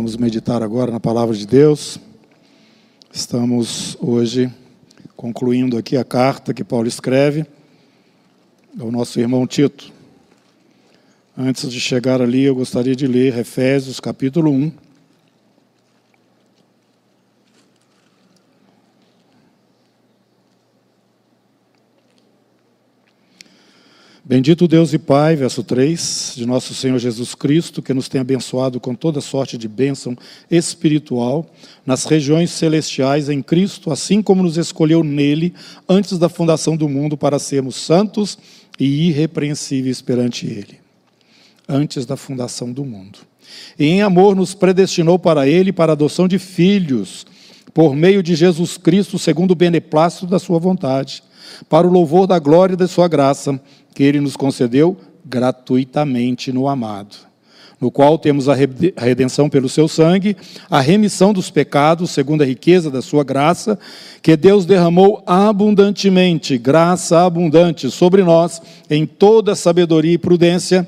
Vamos meditar agora na palavra de Deus. Estamos hoje concluindo aqui a carta que Paulo escreve ao nosso irmão Tito. Antes de chegar ali, eu gostaria de ler Efésios capítulo 1. Bendito Deus e Pai, verso 3, de nosso Senhor Jesus Cristo, que nos tem abençoado com toda sorte de bênção espiritual nas regiões celestiais em Cristo, assim como nos escolheu nele antes da fundação do mundo para sermos santos e irrepreensíveis perante Ele. Antes da fundação do mundo. E em amor nos predestinou para Ele para a adoção de filhos, por meio de Jesus Cristo, segundo o beneplácito da Sua vontade, para o louvor da glória da Sua graça que ele nos concedeu gratuitamente no amado, no qual temos a redenção pelo seu sangue, a remissão dos pecados, segundo a riqueza da sua graça, que Deus derramou abundantemente, graça abundante sobre nós, em toda sabedoria e prudência,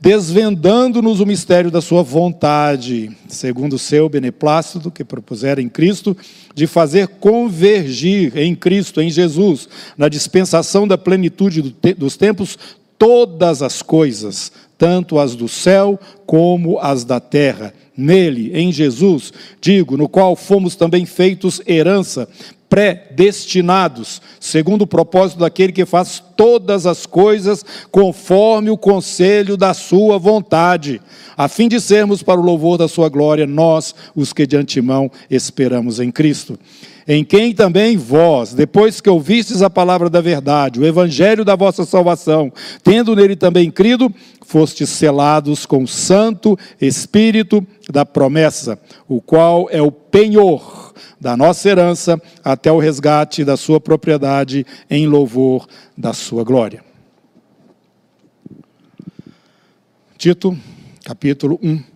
desvendando-nos o mistério da sua vontade, segundo o seu beneplácito que propusera em Cristo, de fazer convergir em Cristo, em Jesus, na dispensação da plenitude dos tempos, todas as coisas, tanto as do céu como as da terra. Nele, em Jesus, digo, no qual fomos também feitos herança, predestinados, segundo o propósito daquele que faz todas as coisas conforme o conselho da sua vontade, a fim de sermos para o louvor da sua glória, nós, os que de antemão esperamos em Cristo. Em quem também vós, depois que ouvistes a palavra da verdade, o evangelho da vossa salvação, tendo nele também crido, fostes selados com o Santo Espírito da promessa, o qual é o penhor da nossa herança até o resgate da sua propriedade em louvor da sua glória. Tito, capítulo 1.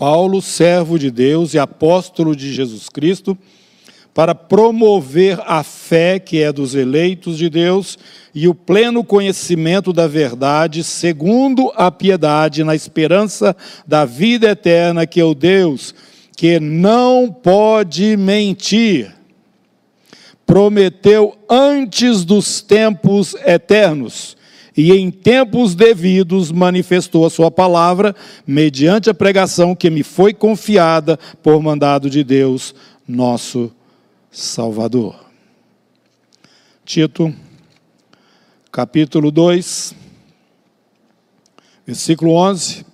Paulo, servo de Deus e apóstolo de Jesus Cristo, para promover a fé que é dos eleitos de Deus e o pleno conhecimento da verdade, segundo a piedade, na esperança da vida eterna, que é o Deus que não pode mentir, prometeu antes dos tempos eternos e em tempos devidos manifestou a sua palavra, mediante a pregação que me foi confiada por mandado de Deus, nosso Salvador. Tito, capítulo 2, versículo 11.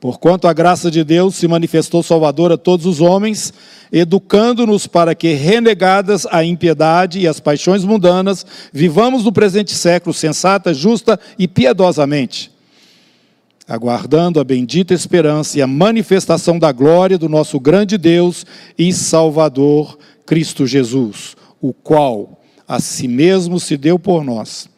Porquanto a graça de Deus se manifestou salvadora a todos os homens, educando-nos para que, renegadas a impiedade e as paixões mundanas, vivamos no presente século sensata, justa e piedosamente, aguardando a bendita esperança e a manifestação da glória do nosso grande Deus e Salvador Cristo Jesus, o qual a si mesmo se deu por nós,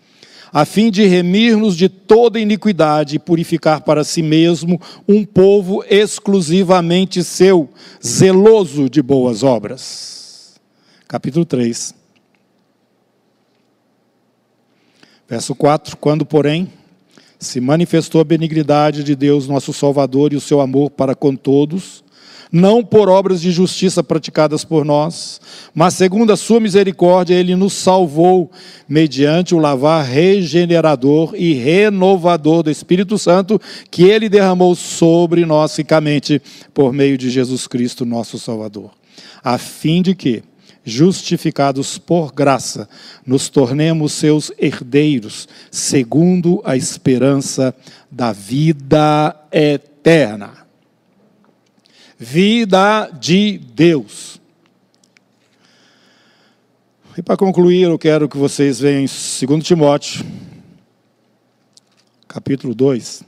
a fim de remir-nos de toda iniquidade e purificar para si mesmo um povo exclusivamente seu, zeloso de boas obras. Capítulo 3. Verso 4: Quando, porém, se manifestou a benignidade de Deus, nosso Salvador, e o seu amor para com todos, não por obras de justiça praticadas por nós, mas segundo a sua misericórdia, ele nos salvou mediante o lavar regenerador e renovador do Espírito Santo que ele derramou sobre nós ricamente por meio de Jesus Cristo, nosso Salvador, a fim de que justificados por graça, nos tornemos seus herdeiros, segundo a esperança da vida eterna vida de Deus. E para concluir, eu quero que vocês vejam em 2 Timóteo, capítulo 2.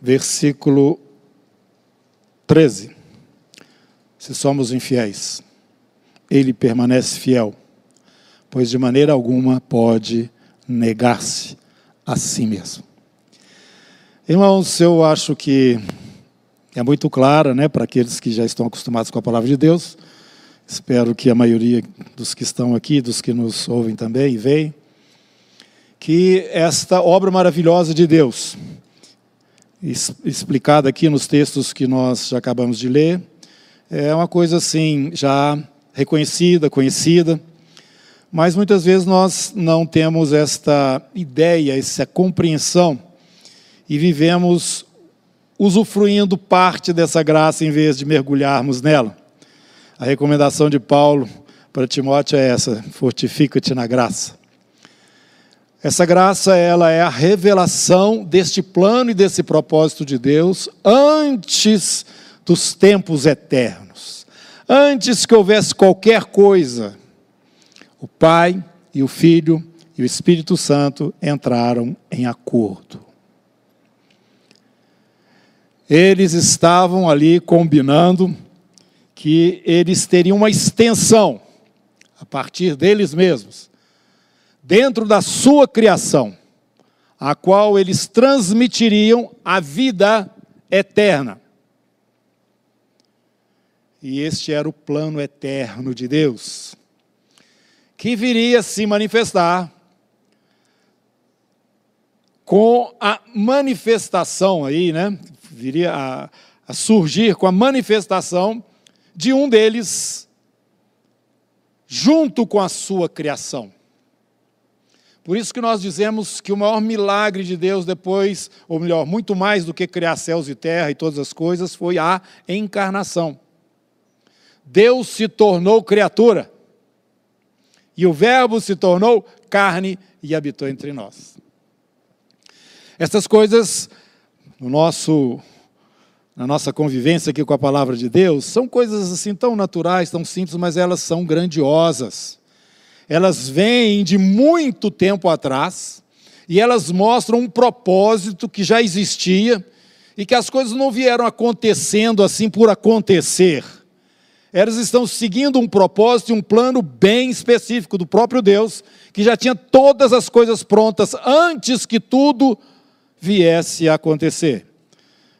Versículo 13. Se somos infiéis, ele permanece fiel, pois de maneira alguma pode negar-se a si mesmo. Irmãos, eu acho que é muito clara, né, para aqueles que já estão acostumados com a palavra de Deus. Espero que a maioria dos que estão aqui, dos que nos ouvem também e veem, que esta obra maravilhosa de Deus, explicada aqui nos textos que nós já acabamos de ler, é uma coisa assim, já reconhecida, conhecida, mas muitas vezes nós não temos esta ideia, essa compreensão e vivemos usufruindo parte dessa graça em vez de mergulharmos nela. A recomendação de Paulo para Timóteo é essa: fortifica-te na graça. Essa graça, ela é a revelação deste plano e desse propósito de Deus antes dos tempos eternos. Antes que houvesse qualquer coisa, o Pai e o Filho e o Espírito Santo entraram em acordo. Eles estavam ali combinando que eles teriam uma extensão a partir deles mesmos, dentro da sua criação, a qual eles transmitiriam a vida eterna. E este era o plano eterno de Deus, que viria se manifestar com a manifestação aí, né? Viria a, a surgir com a manifestação de um deles junto com a sua criação. Por isso que nós dizemos que o maior milagre de Deus depois, ou melhor, muito mais do que criar céus e terra e todas as coisas, foi a encarnação. Deus se tornou criatura. E o Verbo se tornou carne e habitou entre nós. Essas coisas, no nosso na nossa convivência aqui com a palavra de Deus, são coisas assim tão naturais, tão simples, mas elas são grandiosas. Elas vêm de muito tempo atrás e elas mostram um propósito que já existia e que as coisas não vieram acontecendo assim por acontecer. Elas estão seguindo um propósito e um plano bem específico do próprio Deus, que já tinha todas as coisas prontas antes que tudo viesse a acontecer.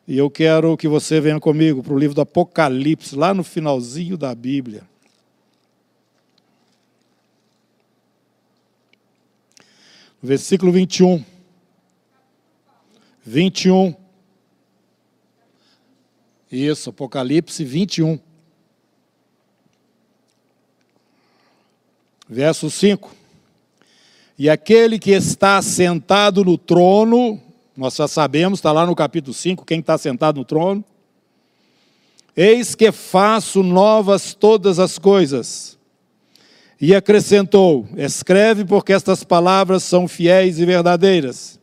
E eu quero que você venha comigo para o livro do Apocalipse, lá no finalzinho da Bíblia. Versículo 21. 21. Isso, Apocalipse 21. Verso 5. E aquele que está sentado no trono nós já sabemos, está lá no capítulo 5, quem está sentado no trono. Eis que faço novas todas as coisas. E acrescentou: Escreve, porque estas palavras são fiéis e verdadeiras.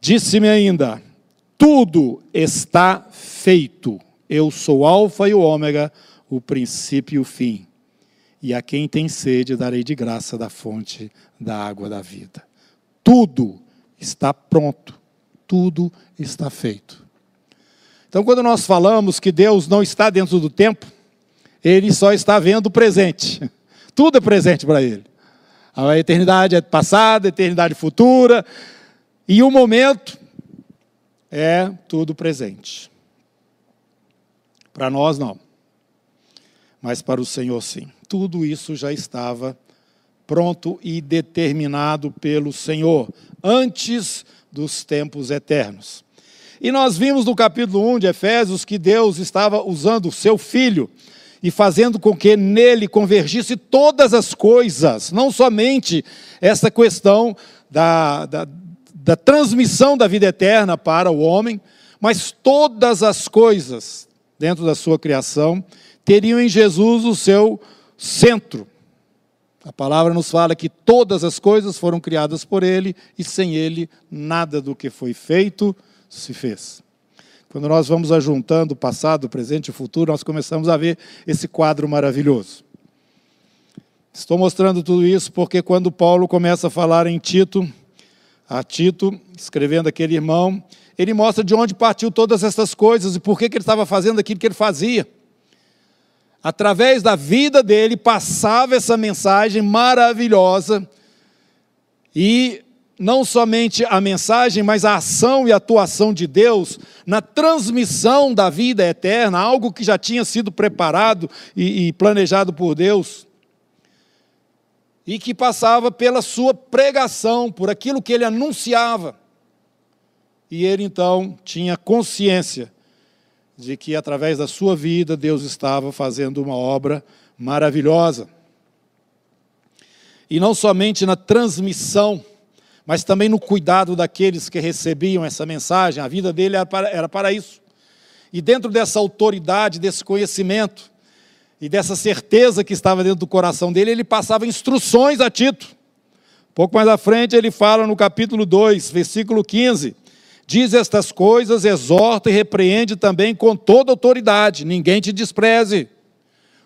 Disse-me ainda: Tudo está feito. Eu sou Alfa e o Ômega, o princípio e o fim. E a quem tem sede darei de graça da fonte da água da vida tudo está pronto, tudo está feito. Então, quando nós falamos que Deus não está dentro do tempo, Ele só está vendo o presente. Tudo é presente para Ele. A eternidade é passada, a eternidade futura, e o momento é tudo presente. Para nós, não. Mas para o Senhor, sim. Tudo isso já estava pronto e determinado pelo Senhor, antes dos tempos eternos. E nós vimos no capítulo 1 de Efésios que Deus estava usando o seu filho e fazendo com que nele convergisse todas as coisas, não somente essa questão da, da, da transmissão da vida eterna para o homem, mas todas as coisas dentro da sua criação teriam em Jesus o seu centro. A palavra nos fala que todas as coisas foram criadas por Ele e sem Ele nada do que foi feito se fez. Quando nós vamos ajuntando o passado, o presente e o futuro, nós começamos a ver esse quadro maravilhoso. Estou mostrando tudo isso porque quando Paulo começa a falar em Tito, a Tito, escrevendo aquele irmão, ele mostra de onde partiu todas essas coisas e por que, que ele estava fazendo aquilo que ele fazia através da vida dele, passava essa mensagem maravilhosa e não somente a mensagem, mas a ação e atuação de Deus na transmissão da vida eterna, algo que já tinha sido preparado e, e planejado por Deus, e que passava pela sua pregação, por aquilo que ele anunciava. E ele então tinha consciência de que através da sua vida Deus estava fazendo uma obra maravilhosa. E não somente na transmissão, mas também no cuidado daqueles que recebiam essa mensagem, a vida dele era para, era para isso. E dentro dessa autoridade, desse conhecimento e dessa certeza que estava dentro do coração dele, ele passava instruções a Tito. Pouco mais à frente ele fala no capítulo 2, versículo 15: Diz estas coisas, exorta e repreende também com toda autoridade, ninguém te despreze.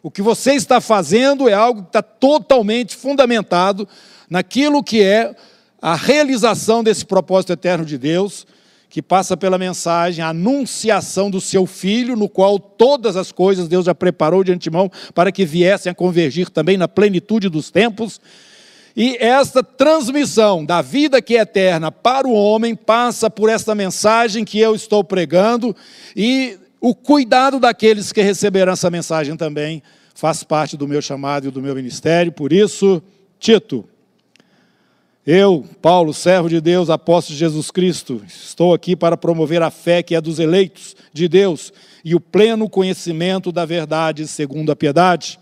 O que você está fazendo é algo que está totalmente fundamentado naquilo que é a realização desse propósito eterno de Deus, que passa pela mensagem, a anunciação do seu filho, no qual todas as coisas Deus já preparou de antemão para que viessem a convergir também na plenitude dos tempos e esta transmissão da vida que é eterna para o homem passa por esta mensagem que eu estou pregando e o cuidado daqueles que receberão essa mensagem também faz parte do meu chamado e do meu ministério. Por isso, Tito, eu, Paulo, servo de Deus, apóstolo de Jesus Cristo, estou aqui para promover a fé que é dos eleitos de Deus e o pleno conhecimento da verdade segundo a piedade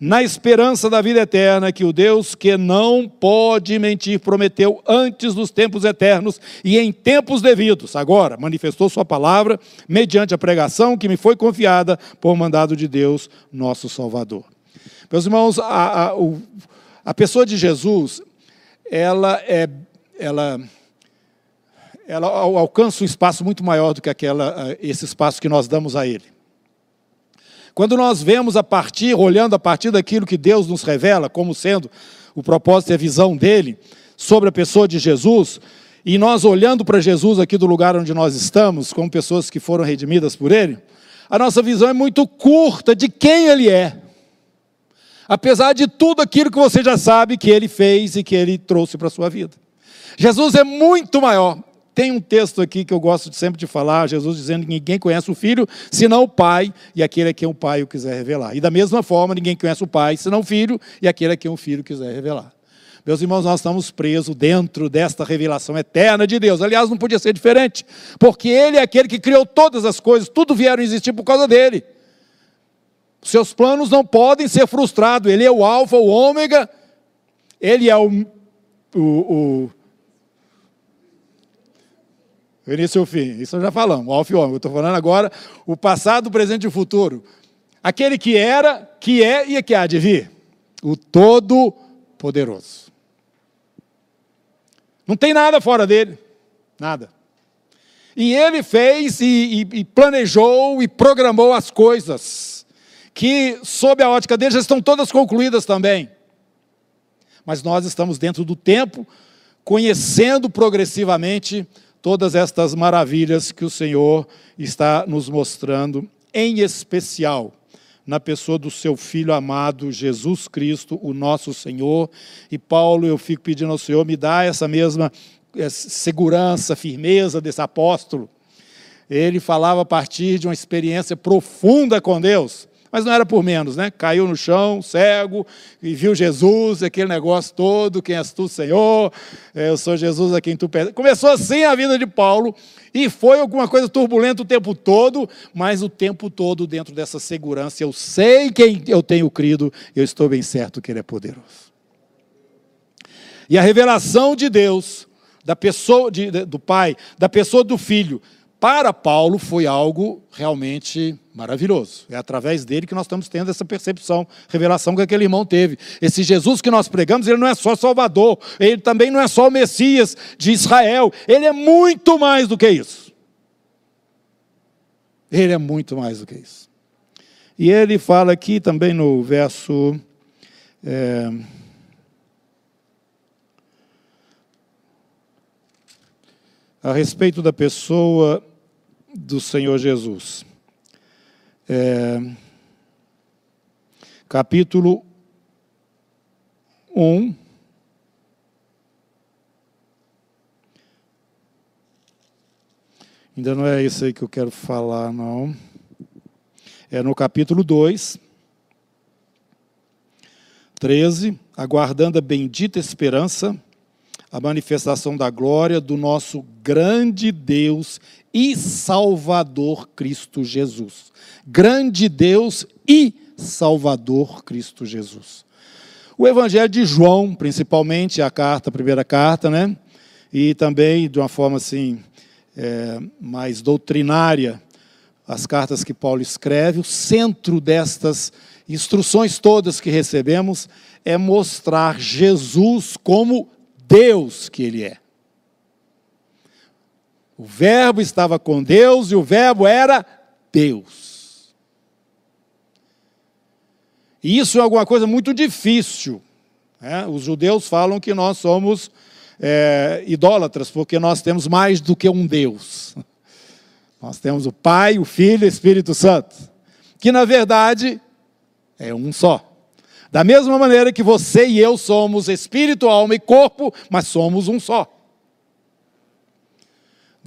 na esperança da vida eterna que o Deus que não pode mentir prometeu antes dos tempos eternos e em tempos devidos. Agora, manifestou Sua palavra mediante a pregação que me foi confiada por mandado de Deus, nosso Salvador. Meus irmãos, a, a, a pessoa de Jesus, ela é. Ela, ela alcança um espaço muito maior do que aquela, esse espaço que nós damos a ele. Quando nós vemos a partir, olhando a partir daquilo que Deus nos revela como sendo o propósito e a visão dele sobre a pessoa de Jesus, e nós olhando para Jesus aqui do lugar onde nós estamos, como pessoas que foram redimidas por ele, a nossa visão é muito curta de quem ele é. Apesar de tudo aquilo que você já sabe que ele fez e que ele trouxe para a sua vida. Jesus é muito maior. Tem um texto aqui que eu gosto sempre de falar, Jesus dizendo que ninguém conhece o Filho, senão o Pai, e aquele a quem o Pai o quiser revelar. E da mesma forma, ninguém conhece o Pai, senão o Filho, e aquele a quem o Filho quiser revelar. Meus irmãos, nós estamos presos dentro desta revelação eterna de Deus. Aliás, não podia ser diferente, porque Ele é aquele que criou todas as coisas, tudo vieram existir por causa dele. Seus planos não podem ser frustrados. Ele é o Alfa, o Ômega, Ele é o, o, o o início e o fim. Isso já falamos, o alfa e o. Eu estou falando agora o passado, o presente e o futuro. Aquele que era, que é e que há de vir. O Todo-Poderoso. Não tem nada fora dele. Nada. E ele fez e, e, e, planejou e programou as coisas, que, sob a ótica dele, já estão todas concluídas também. Mas nós estamos dentro do tempo, conhecendo progressivamente todas estas maravilhas que o Senhor está nos mostrando, em especial na pessoa do seu filho amado Jesus Cristo, o nosso Senhor. E Paulo, eu fico pedindo ao Senhor, me dá essa mesma eh, segurança, firmeza desse apóstolo. Ele falava a partir de uma experiência profunda com Deus. Mas não era por menos, né? Caiu no chão, cego, e viu Jesus, aquele negócio todo, quem és tu, Senhor? É, eu sou Jesus a quem tu perdes. Começou assim a vida de Paulo, e foi alguma coisa turbulenta o tempo todo, mas o tempo todo dentro dessa segurança. Eu sei quem eu tenho crido, eu estou bem certo que Ele é poderoso. E a revelação de Deus, da pessoa de, do Pai, da pessoa do Filho, para Paulo foi algo realmente maravilhoso. É através dele que nós estamos tendo essa percepção, revelação que aquele irmão teve. Esse Jesus que nós pregamos, ele não é só Salvador, ele também não é só o Messias de Israel, ele é muito mais do que isso. Ele é muito mais do que isso. E ele fala aqui também no verso. É, a respeito da pessoa do Senhor Jesus. É, capítulo 1. Ainda não é isso aí que eu quero falar, não. É no capítulo 2, 13. Aguardando a bendita esperança, a manifestação da glória do nosso grande Deus e Salvador Cristo Jesus. Grande Deus e Salvador Cristo Jesus. O Evangelho de João, principalmente, a carta, a primeira carta, né? E também, de uma forma assim, é, mais doutrinária, as cartas que Paulo escreve, o centro destas instruções todas que recebemos é mostrar Jesus como Deus que Ele é. O Verbo estava com Deus e o Verbo era Deus. E isso é alguma coisa muito difícil. Né? Os judeus falam que nós somos é, idólatras porque nós temos mais do que um Deus. Nós temos o Pai, o Filho e o Espírito Santo, que na verdade é um só. Da mesma maneira que você e eu somos espírito, alma e corpo, mas somos um só.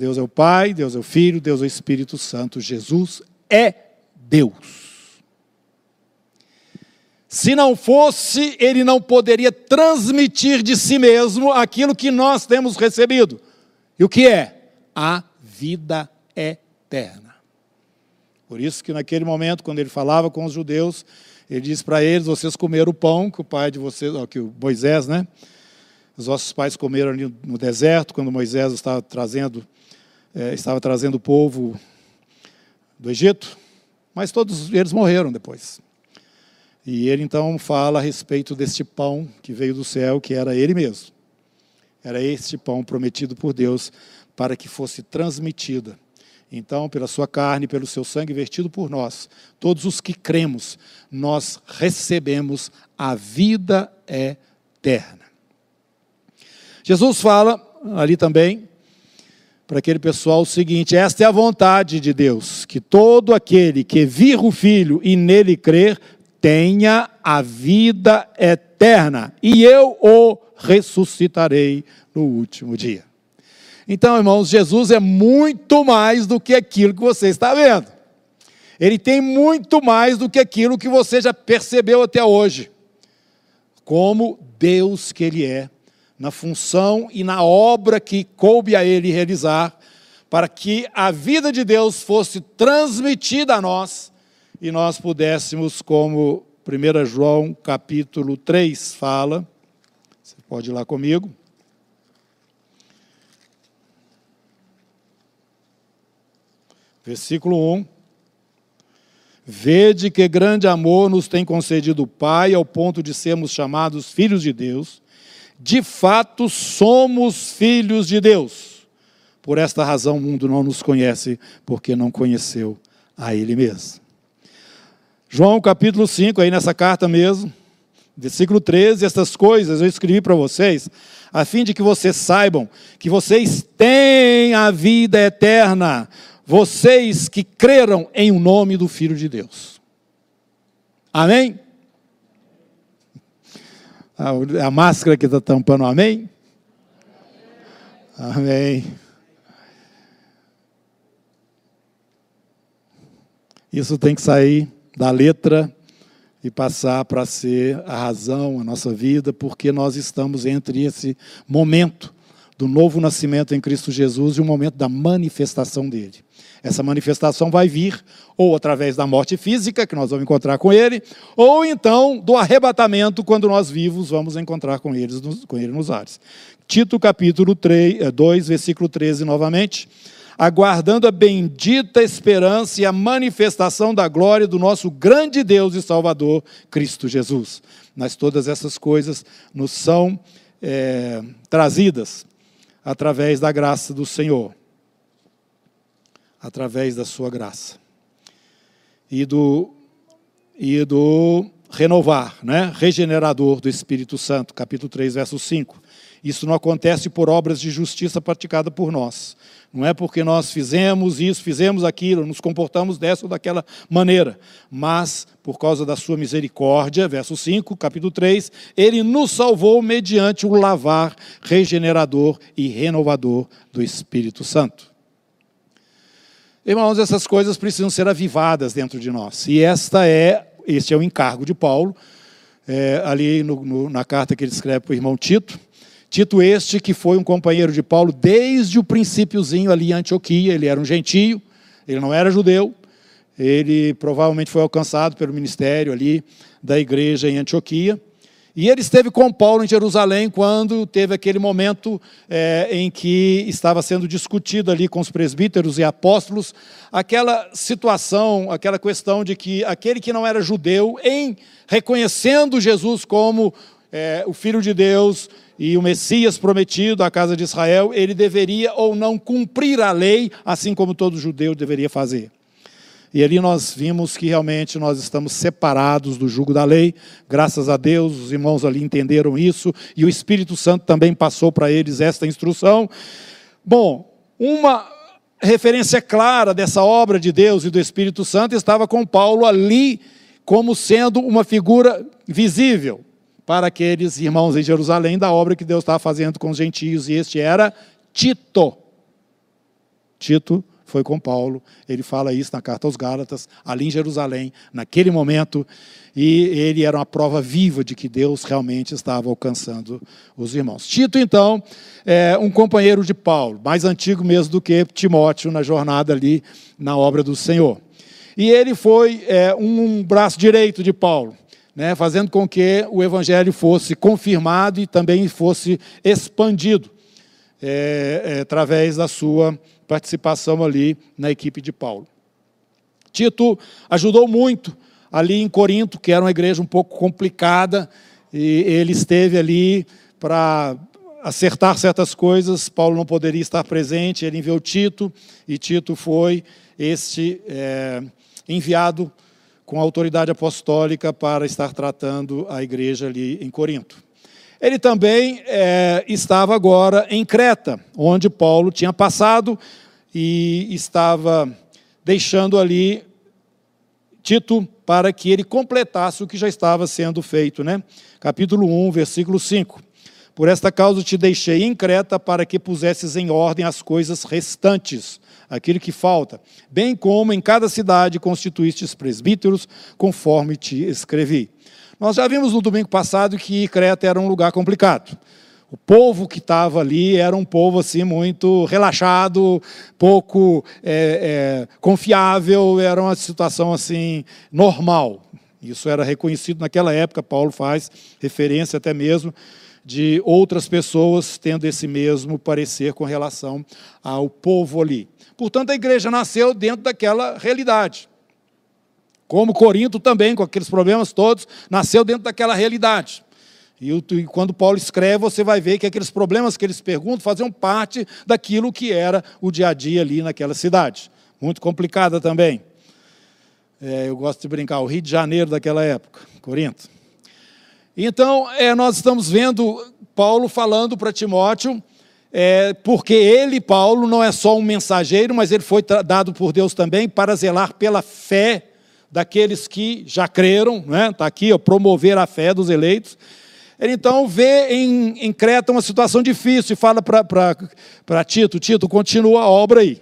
Deus é o Pai, Deus é o Filho, Deus é o Espírito Santo. Jesus é Deus. Se não fosse, ele não poderia transmitir de si mesmo aquilo que nós temos recebido. E o que é? A vida eterna. Por isso que naquele momento, quando ele falava com os judeus, ele diz para eles: vocês comeram o pão que o pai de vocês, que o Moisés, né? Os nossos pais comeram ali no deserto quando Moisés estava trazendo, é, estava trazendo o povo do Egito, mas todos eles morreram depois. E ele então fala a respeito deste pão que veio do céu, que era ele mesmo. Era este pão prometido por Deus para que fosse transmitida então, pela sua carne, pelo seu sangue vertido por nós, todos os que cremos, nós recebemos a vida eterna. Jesus fala ali também para aquele pessoal o seguinte: esta é a vontade de Deus, que todo aquele que vir o Filho e nele crer tenha a vida eterna, e eu o ressuscitarei no último dia. Então, irmãos, Jesus é muito mais do que aquilo que você está vendo. Ele tem muito mais do que aquilo que você já percebeu até hoje. Como Deus que Ele é, na função e na obra que coube a Ele realizar, para que a vida de Deus fosse transmitida a nós e nós pudéssemos, como 1 João capítulo 3 fala, você pode ir lá comigo. Versículo 1. Vede que grande amor nos tem concedido o Pai, ao ponto de sermos chamados filhos de Deus. De fato, somos filhos de Deus. Por esta razão, o mundo não nos conhece, porque não conheceu a Ele mesmo. João capítulo 5, aí nessa carta mesmo, versículo 13: Estas coisas eu escrevi para vocês, a fim de que vocês saibam que vocês têm a vida eterna vocês que creram em o nome do Filho de Deus. Amém? A, a máscara que está tampando, amém? Amém. Isso tem que sair da letra e passar para ser a razão, a nossa vida, porque nós estamos entre esse momento do novo nascimento em Cristo Jesus e o momento da manifestação dele. Essa manifestação vai vir ou através da morte física, que nós vamos encontrar com ele, ou então do arrebatamento, quando nós vivos vamos encontrar com, eles, com ele nos ares. Tito capítulo 3, 2, eh, versículo 13 novamente. Aguardando a bendita esperança e a manifestação da glória do nosso grande Deus e Salvador, Cristo Jesus. Mas todas essas coisas nos são é, trazidas através da graça do Senhor através da sua graça. E do, e do renovar, né? regenerador do Espírito Santo, capítulo 3, verso 5. Isso não acontece por obras de justiça praticada por nós. Não é porque nós fizemos isso, fizemos aquilo, nos comportamos dessa ou daquela maneira, mas por causa da sua misericórdia, verso 5, capítulo 3, ele nos salvou mediante o lavar regenerador e renovador do Espírito Santo. Irmãos, essas coisas precisam ser avivadas dentro de nós. E esta é, este é o encargo de Paulo, é, ali no, no, na carta que ele escreve para o irmão Tito. Tito este que foi um companheiro de Paulo desde o princípiozinho ali em Antioquia, ele era um gentio, ele não era judeu, ele provavelmente foi alcançado pelo ministério ali da igreja em Antioquia. E ele esteve com Paulo em Jerusalém quando teve aquele momento é, em que estava sendo discutido ali com os presbíteros e apóstolos aquela situação, aquela questão de que aquele que não era judeu, em reconhecendo Jesus como é, o Filho de Deus e o Messias prometido à casa de Israel, ele deveria ou não cumprir a lei, assim como todo judeu deveria fazer. E ali nós vimos que realmente nós estamos separados do jugo da lei, graças a Deus, os irmãos ali entenderam isso, e o Espírito Santo também passou para eles esta instrução. Bom, uma referência clara dessa obra de Deus e do Espírito Santo estava com Paulo ali, como sendo uma figura visível para aqueles irmãos em Jerusalém da obra que Deus estava fazendo com os gentios, e este era Tito. Tito foi com Paulo, ele fala isso na carta aos Gálatas, ali em Jerusalém, naquele momento, e ele era uma prova viva de que Deus realmente estava alcançando os irmãos. Tito, então, é um companheiro de Paulo, mais antigo mesmo do que Timóteo na jornada ali na obra do Senhor. E ele foi é, um braço direito de Paulo. Né, fazendo com que o evangelho fosse confirmado e também fosse expandido é, é, através da sua participação ali na equipe de Paulo. Tito ajudou muito ali em Corinto, que era uma igreja um pouco complicada, e ele esteve ali para acertar certas coisas. Paulo não poderia estar presente, ele enviou Tito, e Tito foi este é, enviado com autoridade apostólica para estar tratando a igreja ali em Corinto. Ele também é, estava agora em Creta, onde Paulo tinha passado e estava deixando ali Tito para que ele completasse o que já estava sendo feito, né? Capítulo 1, versículo 5. Por esta causa te deixei em Creta para que pusesses em ordem as coisas restantes, aquilo que falta, bem como em cada cidade constituístes presbíteros, conforme te escrevi. Nós já vimos no domingo passado que Creta era um lugar complicado. O povo que estava ali era um povo assim muito relaxado, pouco é, é, confiável, era uma situação assim normal. Isso era reconhecido naquela época. Paulo faz referência até mesmo de outras pessoas tendo esse mesmo parecer com relação ao povo ali. Portanto, a igreja nasceu dentro daquela realidade. Como Corinto também, com aqueles problemas todos, nasceu dentro daquela realidade. E, quando Paulo escreve, você vai ver que aqueles problemas que eles perguntam faziam parte daquilo que era o dia a dia ali naquela cidade. Muito complicada também. É, eu gosto de brincar, o Rio de Janeiro daquela época, Corinto. Então, é, nós estamos vendo Paulo falando para Timóteo, é, porque ele, Paulo, não é só um mensageiro, mas ele foi dado por Deus também para zelar pela fé daqueles que já creram, está né? Tá aqui, ó, promover a fé dos eleitos. Ele então vê em, em Creta uma situação difícil e fala para Tito: Tito, continua a obra aí.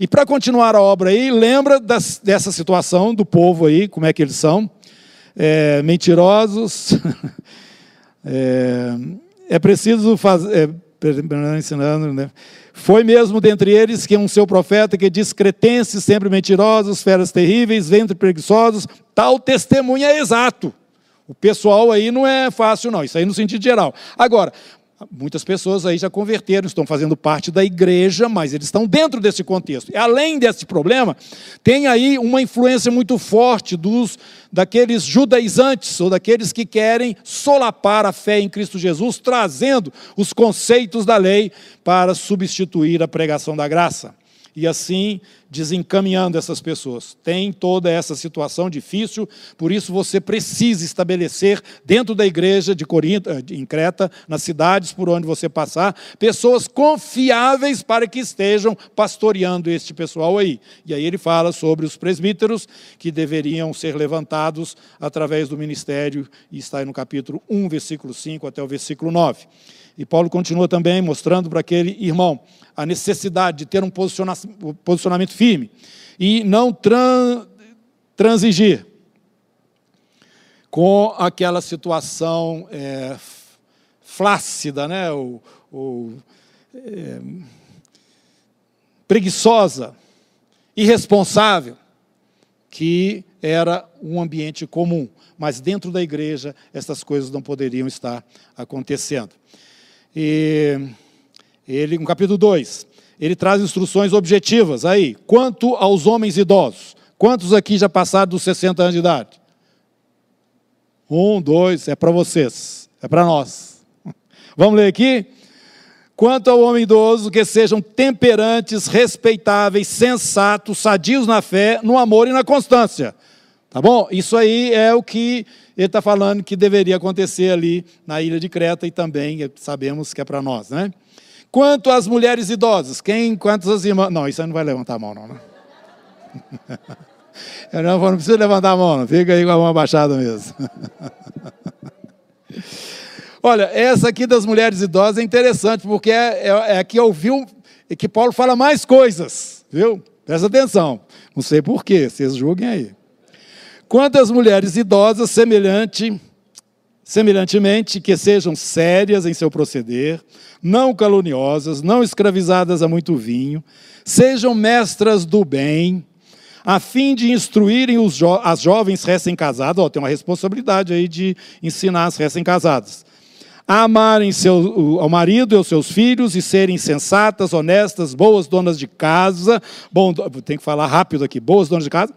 E para continuar a obra aí, lembra das, dessa situação do povo aí, como é que eles são, é, mentirosos. é, é, preciso fazer. É, ensinando, né? Foi mesmo dentre eles que um seu profeta que diz cretenses, sempre mentirosos, feras terríveis, ventre preguiçosos, tal testemunha é exato. O pessoal aí não é fácil, não, isso aí no sentido geral. Agora, muitas pessoas aí já converteram, estão fazendo parte da igreja, mas eles estão dentro desse contexto. E além desse problema, tem aí uma influência muito forte dos daqueles judaizantes ou daqueles que querem solapar a fé em Cristo Jesus, trazendo os conceitos da lei para substituir a pregação da graça. E assim desencaminhando essas pessoas. Tem toda essa situação difícil, por isso você precisa estabelecer dentro da igreja de Corinto, eh, em Creta, nas cidades por onde você passar, pessoas confiáveis para que estejam pastoreando este pessoal aí. E aí ele fala sobre os presbíteros que deveriam ser levantados através do ministério, e está aí no capítulo 1, versículo 5 até o versículo 9. E Paulo continua também mostrando para aquele irmão a necessidade de ter um posicionamento firme e não tran, transigir com aquela situação é, flácida, né? o, o é, preguiçosa, irresponsável, que era um ambiente comum. Mas dentro da igreja, essas coisas não poderiam estar acontecendo. E ele, no capítulo 2, ele traz instruções objetivas aí, quanto aos homens idosos. Quantos aqui já passaram dos 60 anos de idade? Um, dois, é para vocês, é para nós. Vamos ler aqui? Quanto ao homem idoso, que sejam temperantes, respeitáveis, sensatos, sadios na fé, no amor e na constância. Tá bom? Isso aí é o que ele está falando que deveria acontecer ali na ilha de Creta e também sabemos que é para nós, né? Quanto às mulheres idosas, quem, quantas irmãs. Não, isso aí não vai levantar a mão, não, né? Eu não, não precisa levantar a mão, não. fica aí com a mão abaixada mesmo. Olha, essa aqui das mulheres idosas é interessante, porque é, é, é que ouviu que Paulo fala mais coisas, viu? Presta atenção. Não sei porquê, vocês julguem aí. Quanto às mulheres idosas, semelhante, semelhantemente, que sejam sérias em seu proceder, não caluniosas, não escravizadas a muito vinho, sejam mestras do bem, a fim de instruírem jo as jovens recém-casadas, tem uma responsabilidade aí de ensinar as recém-casadas a amarem seu, ao marido e aos seus filhos e serem sensatas, honestas, boas donas de casa, bom, tem que falar rápido aqui, boas donas de casa,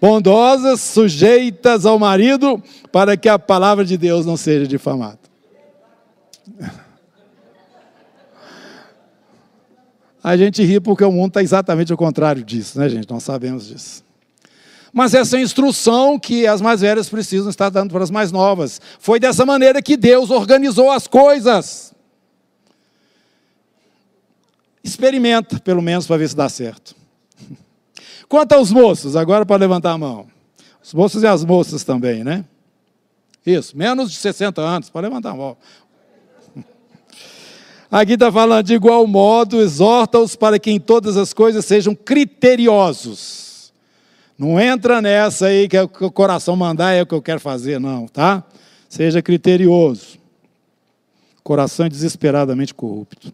bondosas, sujeitas ao marido, para que a palavra de Deus não seja difamada. A gente ri porque o mundo está exatamente o contrário disso, né, gente? Nós sabemos disso. Mas essa é instrução que as mais velhas precisam estar dando para as mais novas. Foi dessa maneira que Deus organizou as coisas. Experimenta, pelo menos, para ver se dá certo. Quanto aos moços, agora para levantar a mão. Os moços e as moças também, né? Isso, menos de 60 anos, para levantar a mão. Aqui está falando de igual modo, exorta-os para que em todas as coisas sejam criteriosos não entra nessa aí que, é o que o coração mandar é o que eu quero fazer, não, tá? Seja criterioso. Coração é desesperadamente corrupto.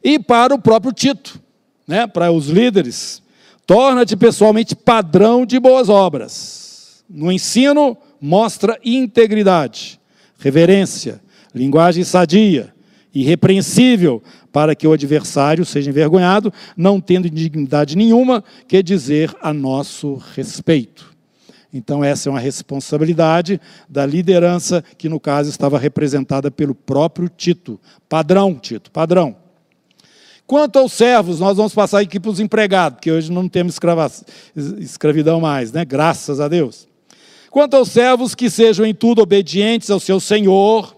E para o próprio Tito, né, para os líderes, torna-te pessoalmente padrão de boas obras. No ensino, mostra integridade, reverência, linguagem sadia, irrepreensível, para que o adversário seja envergonhado, não tendo dignidade nenhuma que dizer a nosso respeito. Então, essa é uma responsabilidade da liderança, que no caso estava representada pelo próprio Tito. Padrão, Tito, padrão. Quanto aos servos, nós vamos passar aqui para os empregados, porque hoje não temos escravidão mais, né? graças a Deus. Quanto aos servos, que sejam em tudo obedientes ao seu Senhor,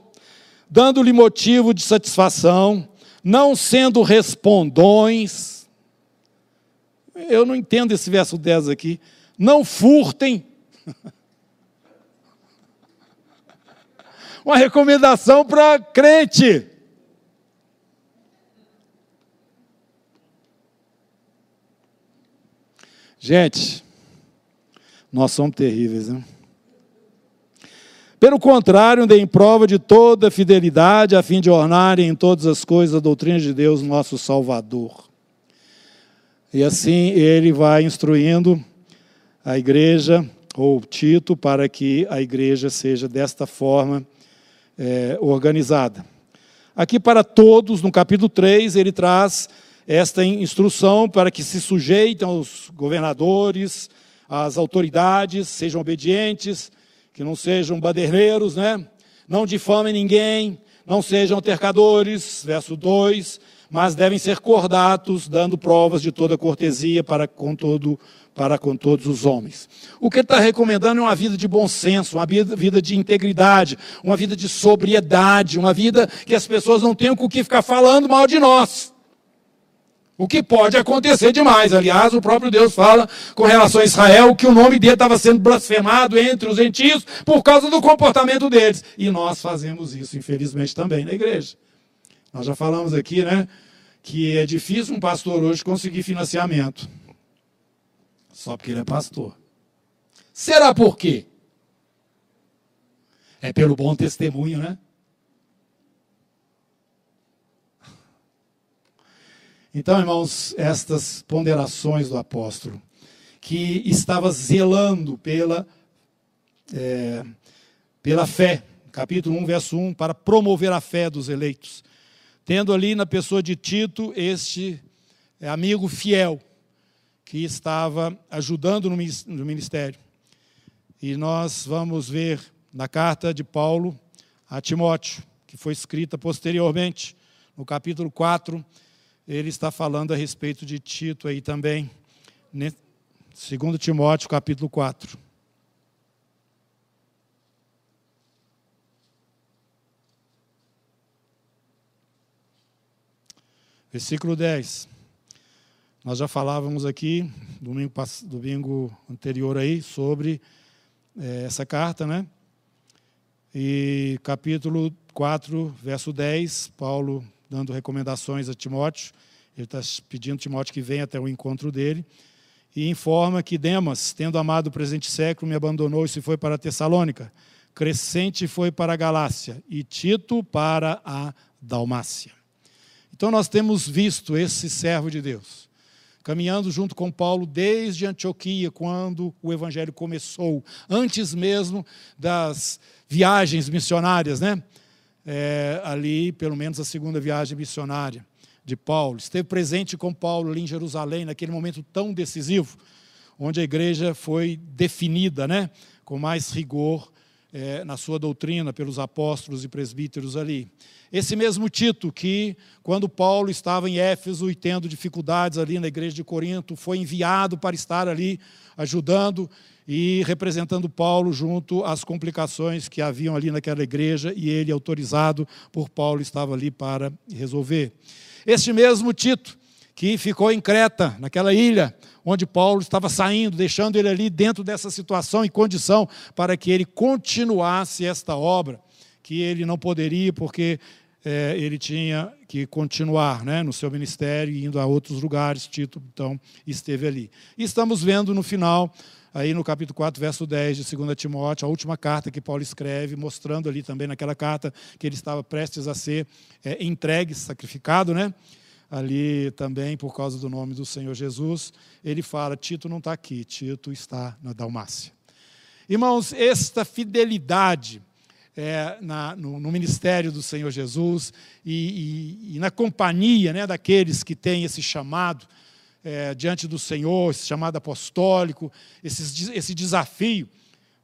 dando-lhe motivo de satisfação, não sendo respondões. Eu não entendo esse verso 10 aqui. Não furtem. Uma recomendação para crente. Gente, nós somos terríveis, né? Pelo contrário, deem prova de toda fidelidade, a fim de ornarem em todas as coisas a doutrina de Deus, nosso Salvador. E assim ele vai instruindo a igreja, ou Tito, para que a igreja seja desta forma é, organizada. Aqui, para todos, no capítulo 3, ele traz esta instrução para que se sujeitem aos governadores, às autoridades, sejam obedientes que não sejam baderneiros, né? Não difamem ninguém, não sejam tercadores, verso 2, mas devem ser cordatos, dando provas de toda cortesia para com, todo, para com todos os homens. O que ele está recomendando é uma vida de bom senso, uma vida de integridade, uma vida de sobriedade, uma vida que as pessoas não tenham com o que ficar falando mal de nós. O que pode acontecer demais. Aliás, o próprio Deus fala com relação a Israel que o nome dele estava sendo blasfemado entre os gentios por causa do comportamento deles. E nós fazemos isso, infelizmente, também na igreja. Nós já falamos aqui, né? que é difícil um pastor hoje conseguir financiamento. Só porque ele é pastor. Será por quê? É pelo bom testemunho, né? Então, irmãos, estas ponderações do apóstolo, que estava zelando pela, é, pela fé, capítulo 1, verso 1, para promover a fé dos eleitos, tendo ali na pessoa de Tito este amigo fiel, que estava ajudando no ministério. E nós vamos ver na carta de Paulo a Timóteo, que foi escrita posteriormente, no capítulo 4, ele está falando a respeito de Tito aí também, segundo Timóteo, capítulo 4. Versículo 10. Nós já falávamos aqui, domingo, domingo anterior aí, sobre é, essa carta, né? E capítulo 4, verso 10, Paulo dando recomendações a Timóteo. Ele está pedindo a Timóteo que venha até o encontro dele. E informa que Demas, tendo amado o presente século, me abandonou e se foi para Tessalônica. Crescente foi para a Galácia e Tito para a Dalmácia. Então nós temos visto esse servo de Deus caminhando junto com Paulo desde Antioquia, quando o evangelho começou, antes mesmo das viagens missionárias, né? É, ali, pelo menos a segunda viagem missionária de Paulo. Esteve presente com Paulo ali em Jerusalém, naquele momento tão decisivo, onde a igreja foi definida né, com mais rigor é, na sua doutrina pelos apóstolos e presbíteros ali. Esse mesmo Tito, que quando Paulo estava em Éfeso e tendo dificuldades ali na igreja de Corinto, foi enviado para estar ali ajudando e representando Paulo junto às complicações que haviam ali naquela igreja, e ele, autorizado por Paulo, estava ali para resolver. Este mesmo Tito, que ficou em Creta, naquela ilha, onde Paulo estava saindo, deixando ele ali dentro dessa situação e condição para que ele continuasse esta obra, que ele não poderia, porque é, ele tinha que continuar né, no seu ministério, indo a outros lugares. Tito, então, esteve ali. E estamos vendo no final aí no capítulo 4, verso 10 de 2 Timóteo, a última carta que Paulo escreve, mostrando ali também naquela carta que ele estava prestes a ser é, entregue, sacrificado, né? Ali também, por causa do nome do Senhor Jesus, ele fala: Tito não está aqui, Tito está na Dalmácia. Irmãos, esta fidelidade é, na, no, no, ministério do Senhor Jesus e, e, e na companhia né, daqueles que têm esse chamado, é, diante do Senhor, esse chamado apostólico, esse, esse desafio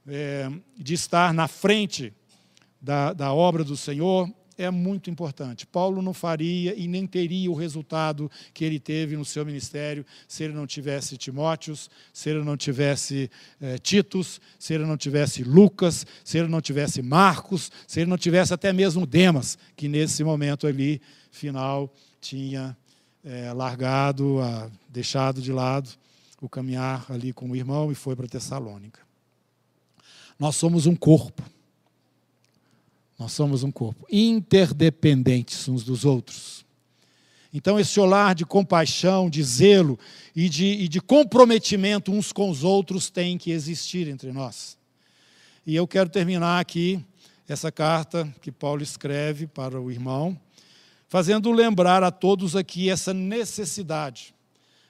é, de estar na frente da, da obra do Senhor, é muito importante. Paulo não faria e nem teria o resultado que ele teve no seu ministério se ele não tivesse Timóteos, se ele não tivesse é, Titus, se ele não tivesse Lucas, se ele não tivesse Marcos, se ele não tivesse até mesmo Demas, que nesse momento ali, final, tinha é, largado, a, deixado de lado o caminhar ali com o irmão e foi para Tessalônica. Nós somos um corpo. Nós somos um corpo, interdependentes uns dos outros. Então, esse olhar de compaixão, de zelo e de, e de comprometimento uns com os outros tem que existir entre nós. E eu quero terminar aqui essa carta que Paulo escreve para o irmão, fazendo lembrar a todos aqui essa necessidade,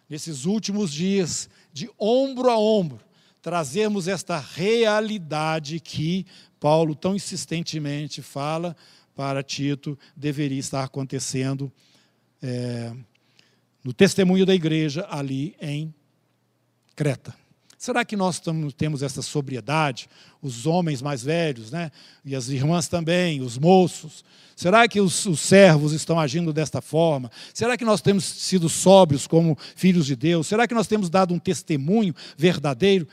nesses últimos dias, de ombro a ombro, trazermos esta realidade que Paulo tão insistentemente fala para Tito deveria estar acontecendo é, no testemunho da igreja ali em Creta. Será que nós temos essa sobriedade? Os homens mais velhos, né? E as irmãs também, os moços. Será que os, os, servos estão agindo desta forma? Será que nós temos sido sóbrios como filhos de Deus? Será que nós temos dado um testemunho verdadeiro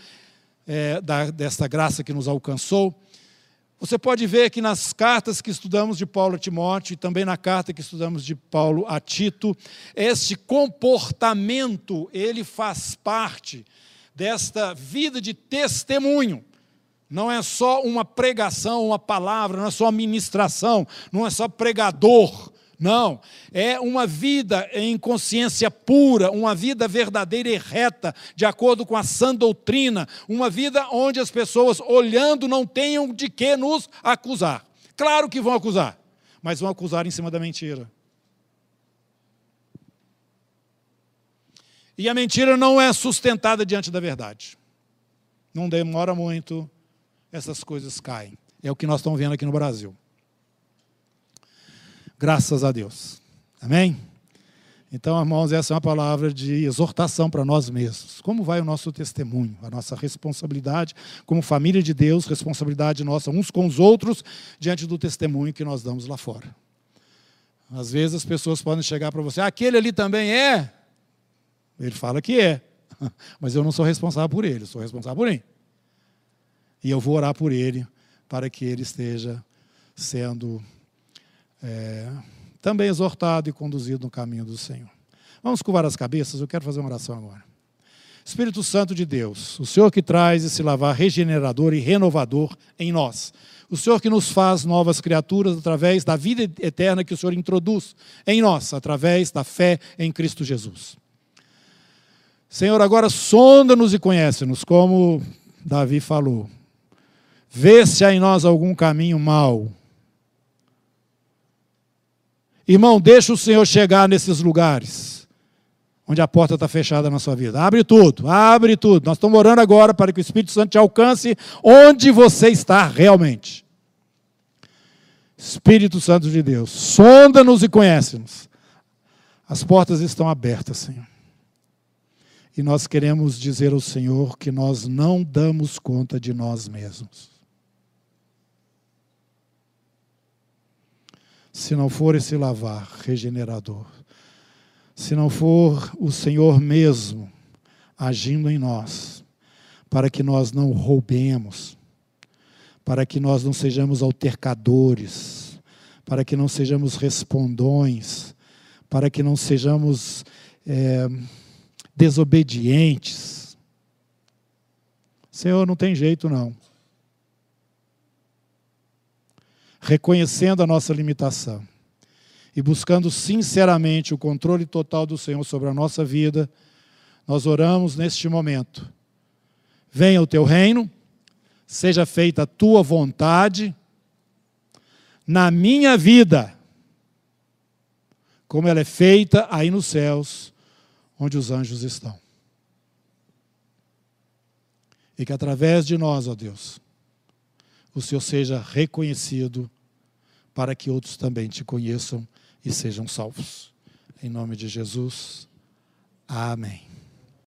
é, da, desta graça que nos alcançou? Você pode ver que nas cartas que estudamos de Paulo a Timóteo e também na carta que estudamos de Paulo a Tito, este comportamento, ele faz parte desta vida de testemunho. Não é só uma pregação, uma palavra, não é só ministração, não é só pregador, Não, é uma vida em consciência pura, uma vida verdadeira e reta, de acordo com a sã doutrina, uma vida onde as pessoas olhando não tenham de que nos acusar. Claro que vão acusar, mas vão acusar em cima da mentira. E a mentira não é sustentada diante da verdade. Não demora muito, essas coisas caem. É o que nós estamos vendo aqui no Brasil. Graças a Deus. Amém? Então, irmãos, essa é uma palavra de exortação para nós mesmos. Como vai o nosso testemunho, a nossa responsabilidade como família de Deus, responsabilidade nossa uns com os outros, diante do testemunho que nós damos lá fora. Às vezes as pessoas podem chegar para você, aquele ali também é. Ele fala que é, mas eu não sou responsável por ele, sou responsável por mim. E eu vou orar por ele para que ele esteja sendo é, também exortado e conduzido no caminho do Senhor. Vamos curvar as cabeças, eu quero fazer uma oração agora. Espírito Santo de Deus, o Senhor que traz esse lavar regenerador e renovador em nós. O Senhor que nos faz novas criaturas através da vida eterna que o Senhor introduz em nós, através da fé em Cristo Jesus. Senhor, agora sonda-nos e conhece-nos, como Davi falou. Vê se há em nós algum caminho mau. Irmão, deixa o Senhor chegar nesses lugares onde a porta está fechada na sua vida. Abre tudo, abre tudo. Nós estamos orando agora para que o Espírito Santo te alcance onde você está realmente. Espírito Santo de Deus, sonda-nos e conhece-nos. As portas estão abertas, Senhor. E nós queremos dizer ao Senhor que nós não damos conta de nós mesmos. Se não for esse lavar regenerador, se não for o Senhor mesmo agindo em nós, para que nós não roubemos, para que nós não sejamos altercadores, para que não sejamos respondões, para que não sejamos. É, desobedientes. Senhor, não tem jeito não. Reconhecendo a nossa limitação e buscando sinceramente o controle total do Senhor sobre a nossa vida, nós oramos neste momento. Venha o teu reino, seja feita a tua vontade na minha vida, como ela é feita aí nos céus onde os anjos estão. E que através de nós, ó Deus, o Senhor seja reconhecido para que outros também te conheçam e sejam salvos. Em nome de Jesus. Amém.